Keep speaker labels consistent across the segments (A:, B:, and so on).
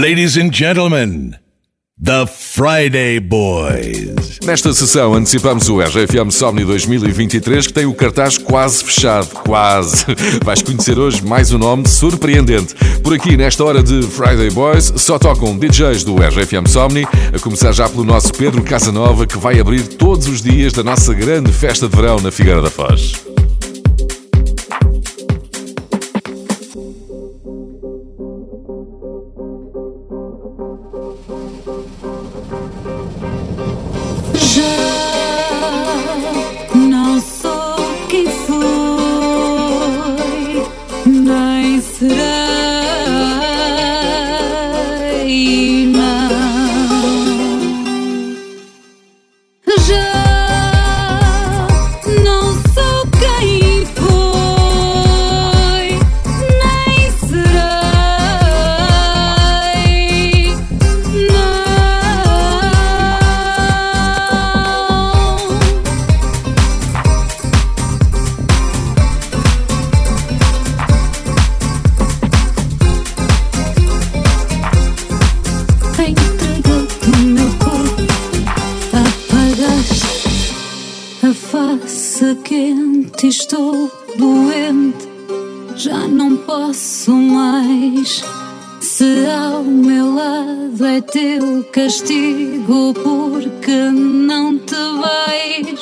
A: Ladies and gentlemen, The Friday Boys.
B: Nesta sessão antecipamos o RFM Somni 2023 que tem o cartaz quase fechado, quase. Vais conhecer hoje mais um nome surpreendente. Por aqui, nesta hora de Friday Boys, só tocam DJs do RFM Somni, a começar já pelo nosso Pedro Casanova que vai abrir todos os dias da nossa grande festa de verão na Figueira da Foz.
C: Castigo porque não te vais.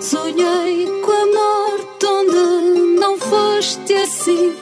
C: Sonhei com a morte onde não foste assim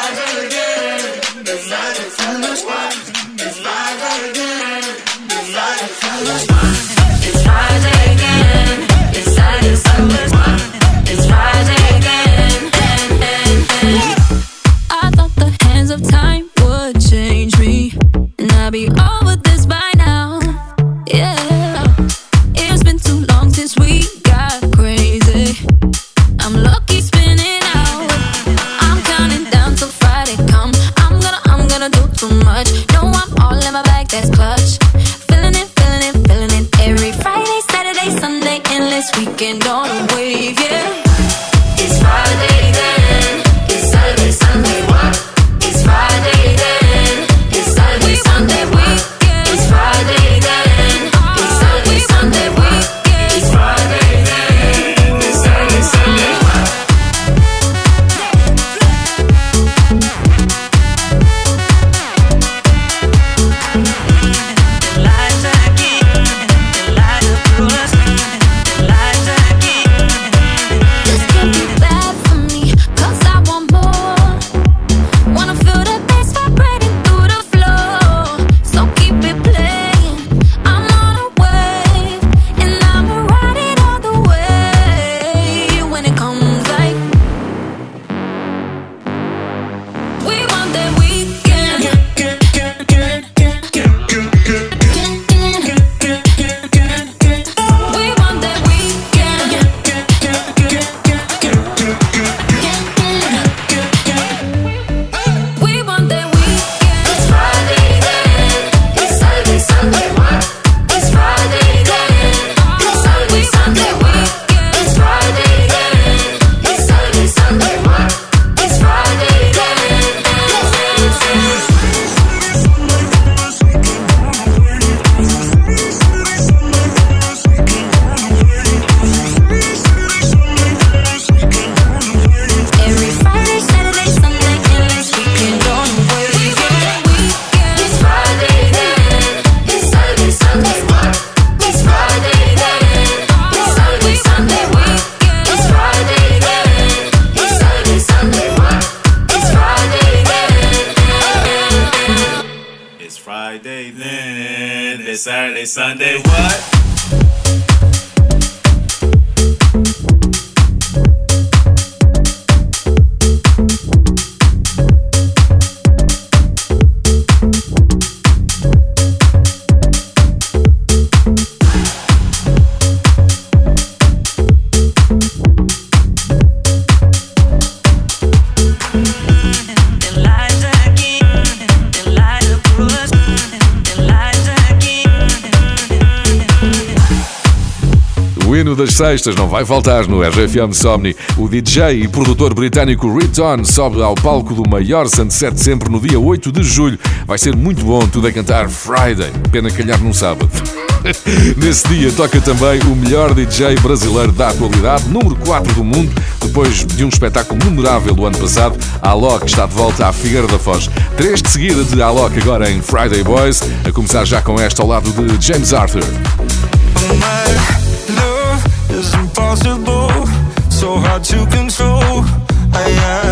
D: on a wave, yeah.
E: It's Friday then, Sunday,
B: sextas não vai faltar no RFM Somni. O DJ e produtor britânico Riton sobe ao palco do maior sunset sempre no dia 8 de julho. Vai ser muito bom tudo a cantar Friday. Pena calhar num sábado. Nesse dia toca também o melhor DJ brasileiro da atualidade, número 4 do mundo, depois de um espetáculo memorável do ano passado, Alok está de volta à Figueira da Foz. Três de seguida de Alok agora em Friday Boys, a começar já com esta ao lado de James Arthur. Impossible, so hard to control. I, I,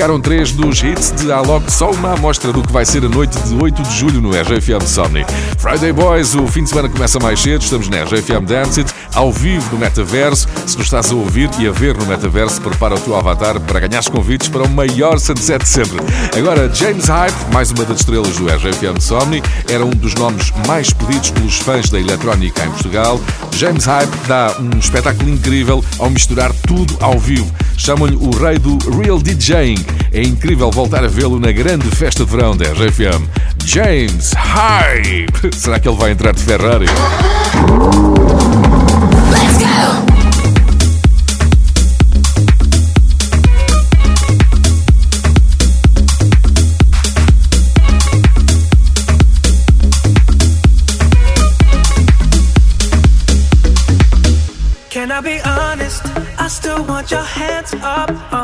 B: Ficaram três dos hits de Alok, só uma amostra do que vai ser a noite de 8 de julho no RFM Somni. Friday Boys, o fim de semana começa mais cedo, estamos na RFM Dance It, ao vivo no Metaverso. Se nos estás a ouvir e a ver no Metaverso, prepara o teu avatar para ganhar convites para o maior sunset de sempre. Agora, James Hype, mais uma das estrelas do RFM Somni, era um dos nomes mais pedidos pelos fãs da eletrónica em Portugal. James Hype dá um espetáculo incrível ao misturar tudo ao vivo. Chamam-lhe o rei do real DJing. É incrível voltar a vê-lo na grande festa de verão da RFM. James Hype! Será que ele vai entrar de Ferrari?
F: Let's go!
G: Up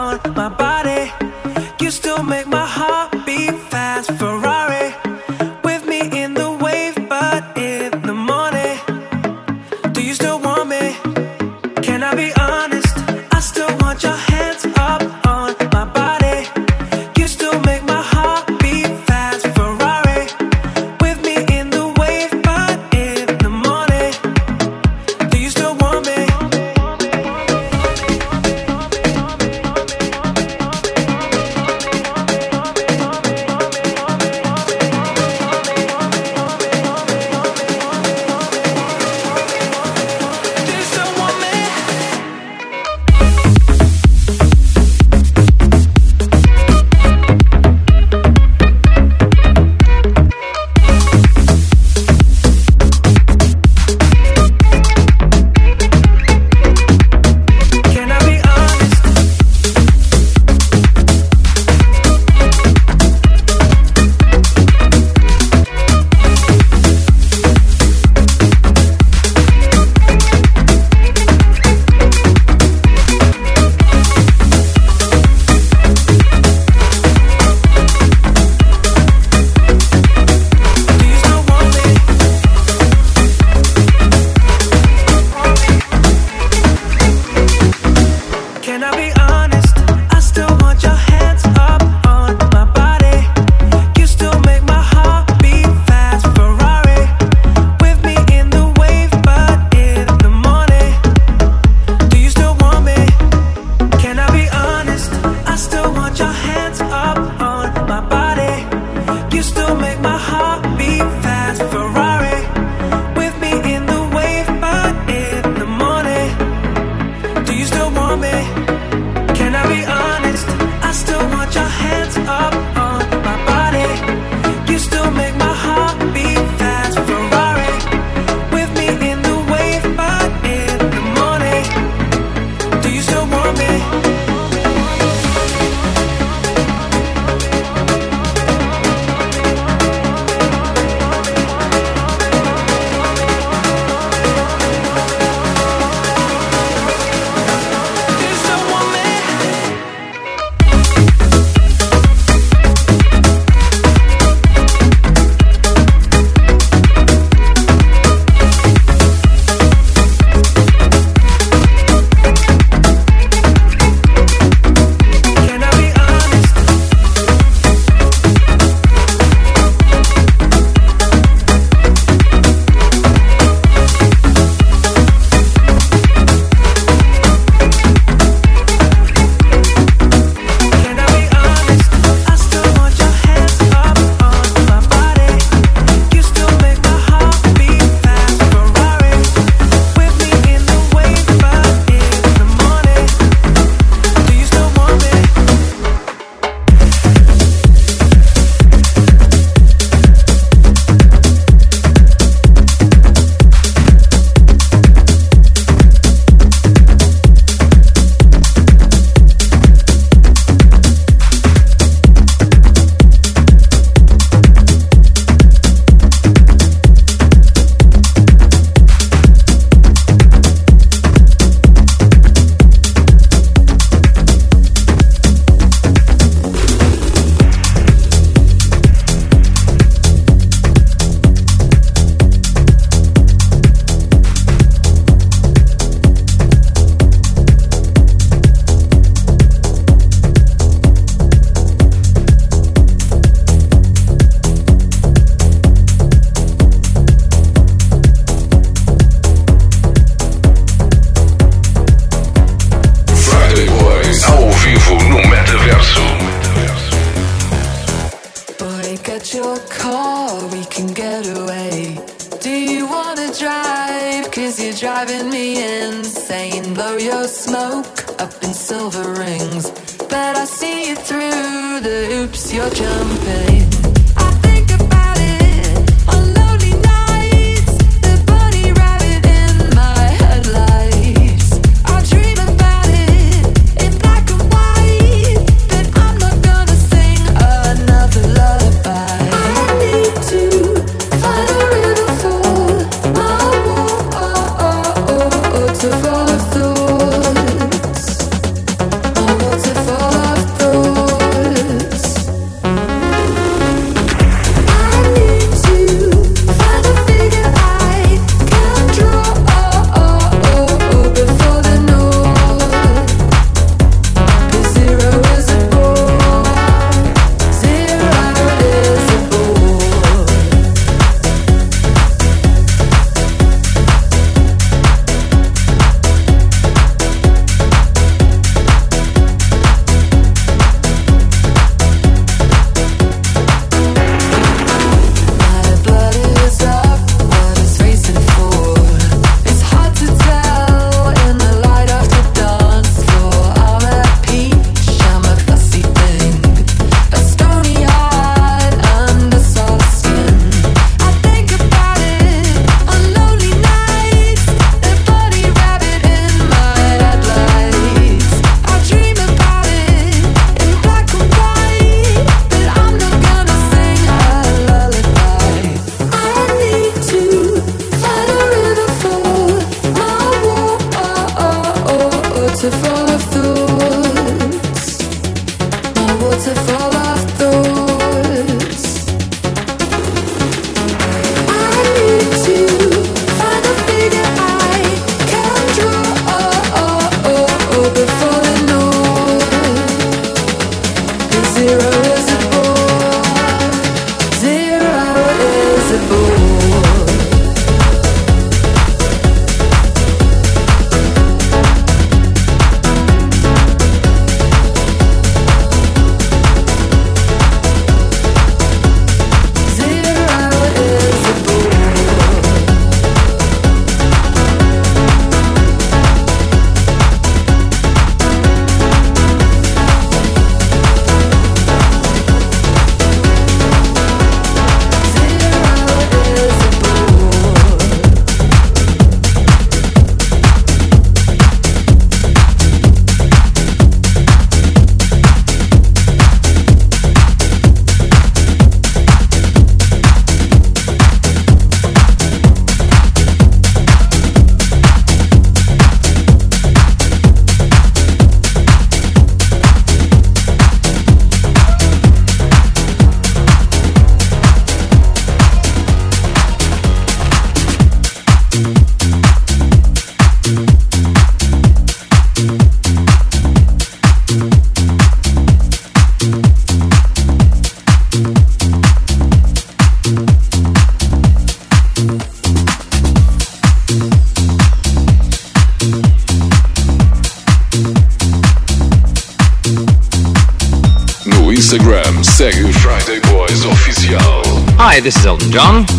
H: John.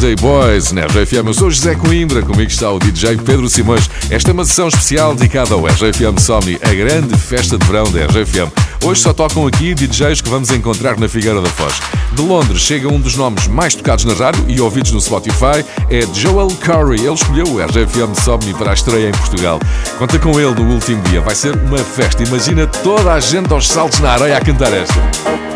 B: Friday Boys na RFM. Eu sou José Coimbra, comigo está o DJ Pedro Simões. Esta é uma sessão especial dedicada ao RFM Somni, a grande festa de verão da RFM. Hoje só tocam aqui DJs que vamos encontrar na Figueira da Foz. De Londres chega um dos nomes mais tocados na rádio e ouvidos no Spotify, é Joel Curry. Ele escolheu o RFM Somni para a estreia em Portugal. Conta com ele no último dia, vai ser uma festa. Imagina toda a gente aos saltos na areia a cantar esta.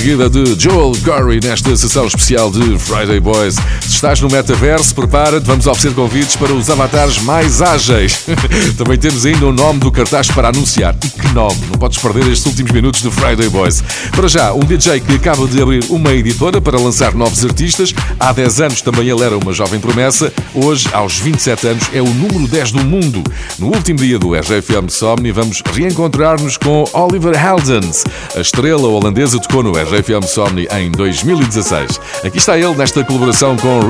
B: Seguida de Joel Corey nesta sessão especial de Friday Boys. Estás no metaverso, prepara-te, vamos oferecer convites para os avatares mais ágeis. Também temos ainda o nome do cartaz para anunciar. E que nome! Não podes perder estes últimos minutos de Friday Boys. Para já, um DJ que acaba de abrir uma editora para lançar novos artistas. Há 10 anos também ele era uma jovem promessa. Hoje, aos 27 anos, é o número 10 do mundo. No último dia do RFM Somni, vamos reencontrar-nos com Oliver Heldens. A estrela holandesa tocou no RFM Somni em 2016. Aqui está ele nesta colaboração com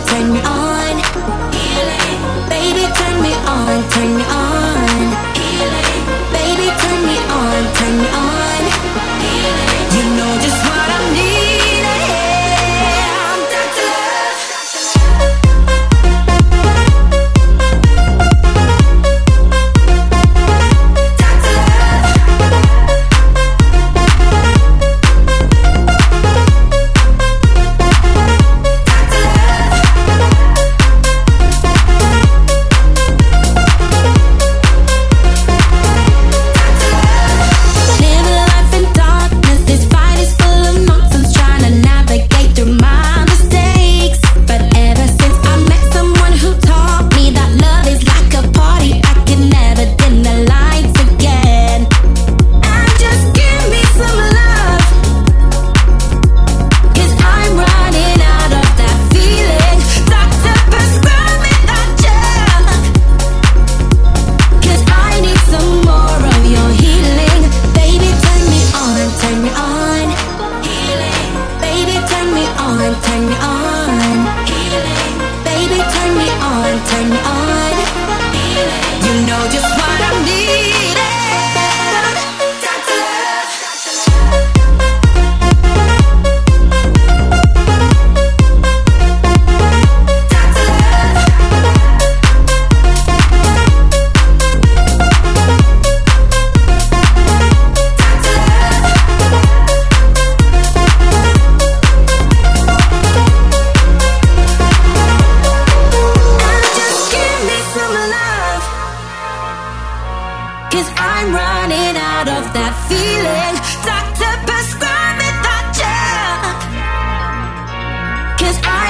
B: turn me on.
D: Baby, turn me on, turn me on.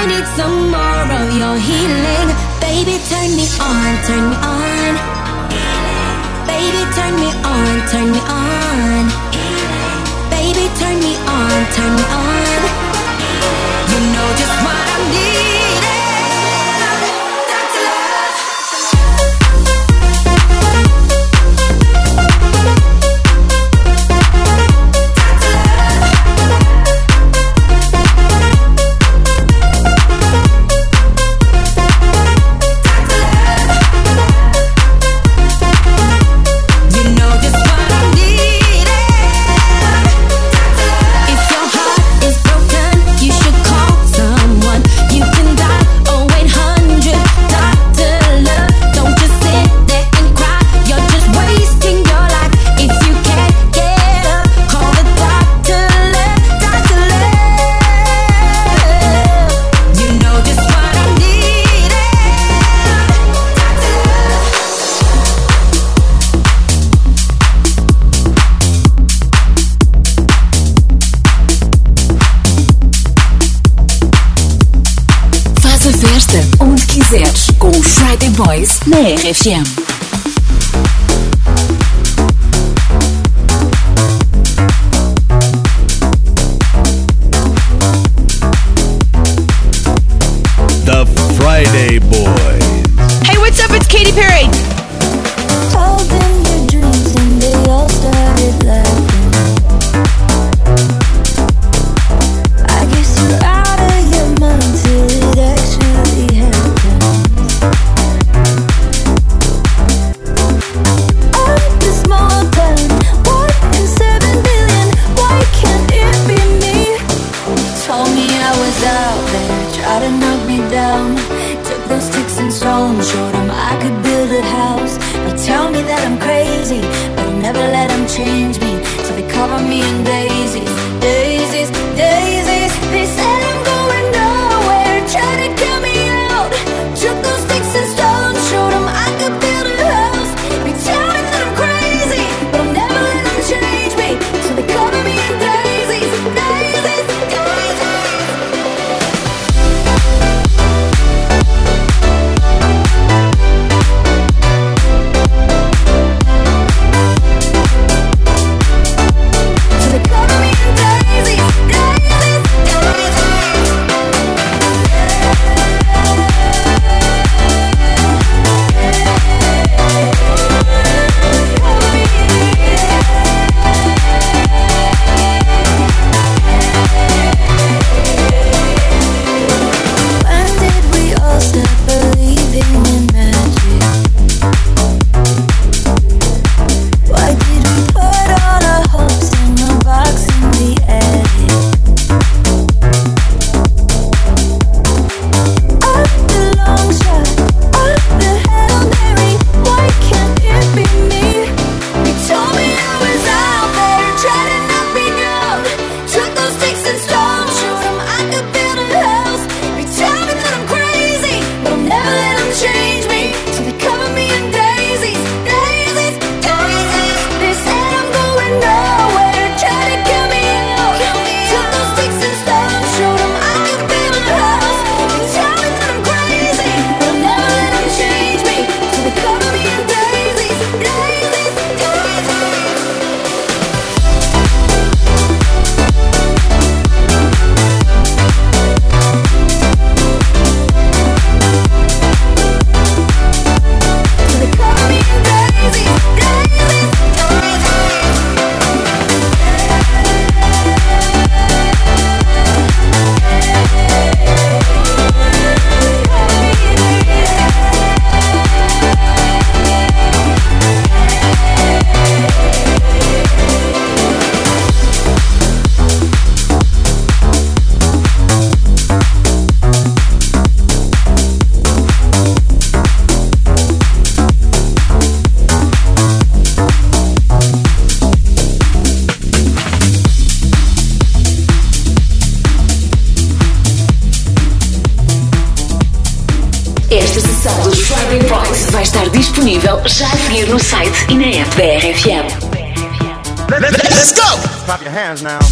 D: I need some more of your healing. Baby, turn me on, turn me on. Baby, turn me on, turn me on. Baby, turn me on, turn me on. You know just what I'm needing.
F: Na
E: Let's go!
I: Clap your hands now.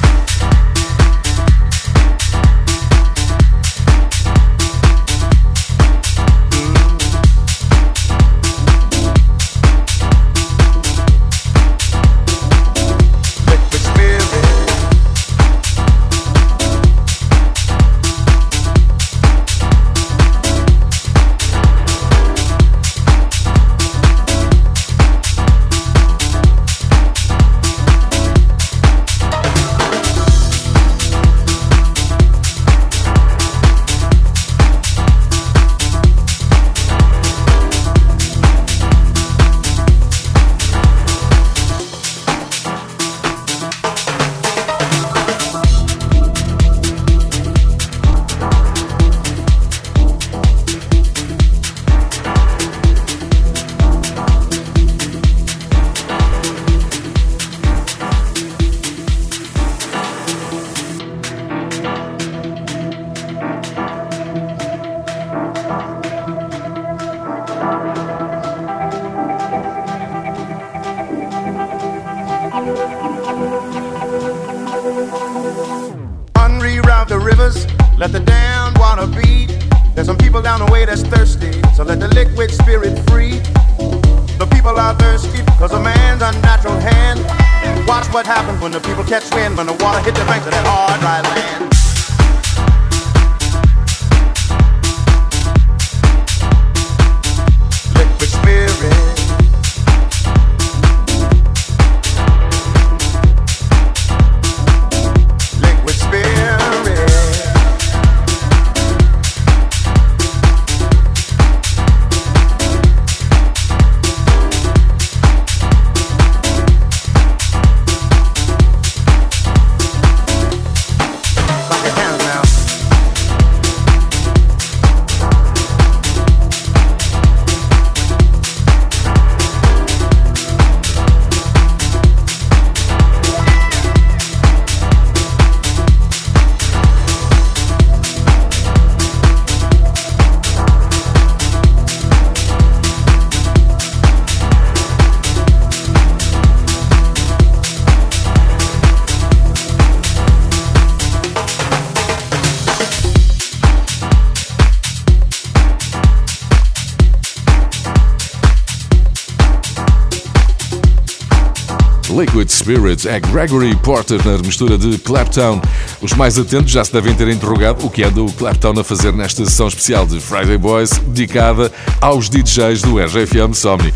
B: Spirits é Gregory Porter na mistura de Claptown. Os mais atentos já se devem ter interrogado o que anda o Claptown a fazer nesta sessão especial de Friday Boys dedicada aos DJs do RGFM Somni.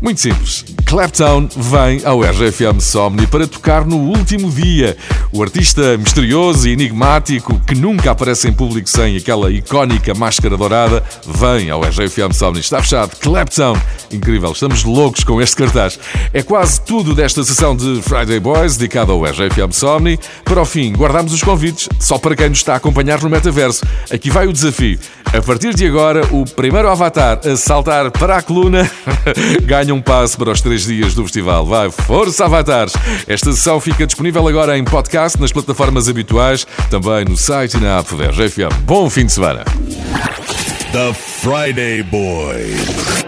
B: Muito simples. Claptown vem ao RGFM Somni para tocar no último dia. O artista misterioso e enigmático que nunca aparece em público sem aquela icónica máscara dourada vem ao RGFM Somni. Está fechado. Claptown. Incrível. Estamos loucos com este cartaz. É quase tudo desta sessão de Friday Boys dedicada ao RGFM Somni. Para o fim, guardamos os convites só para quem nos está a acompanhar no metaverso. Aqui vai o desafio. A partir de agora, o primeiro avatar a saltar para a coluna ganha um passo para os três dias do festival. Vai, força avatares! Esta sessão fica disponível agora em podcast nas plataformas habituais, também no site e na app da RGFM. Bom fim de semana!
A: The Friday Boys.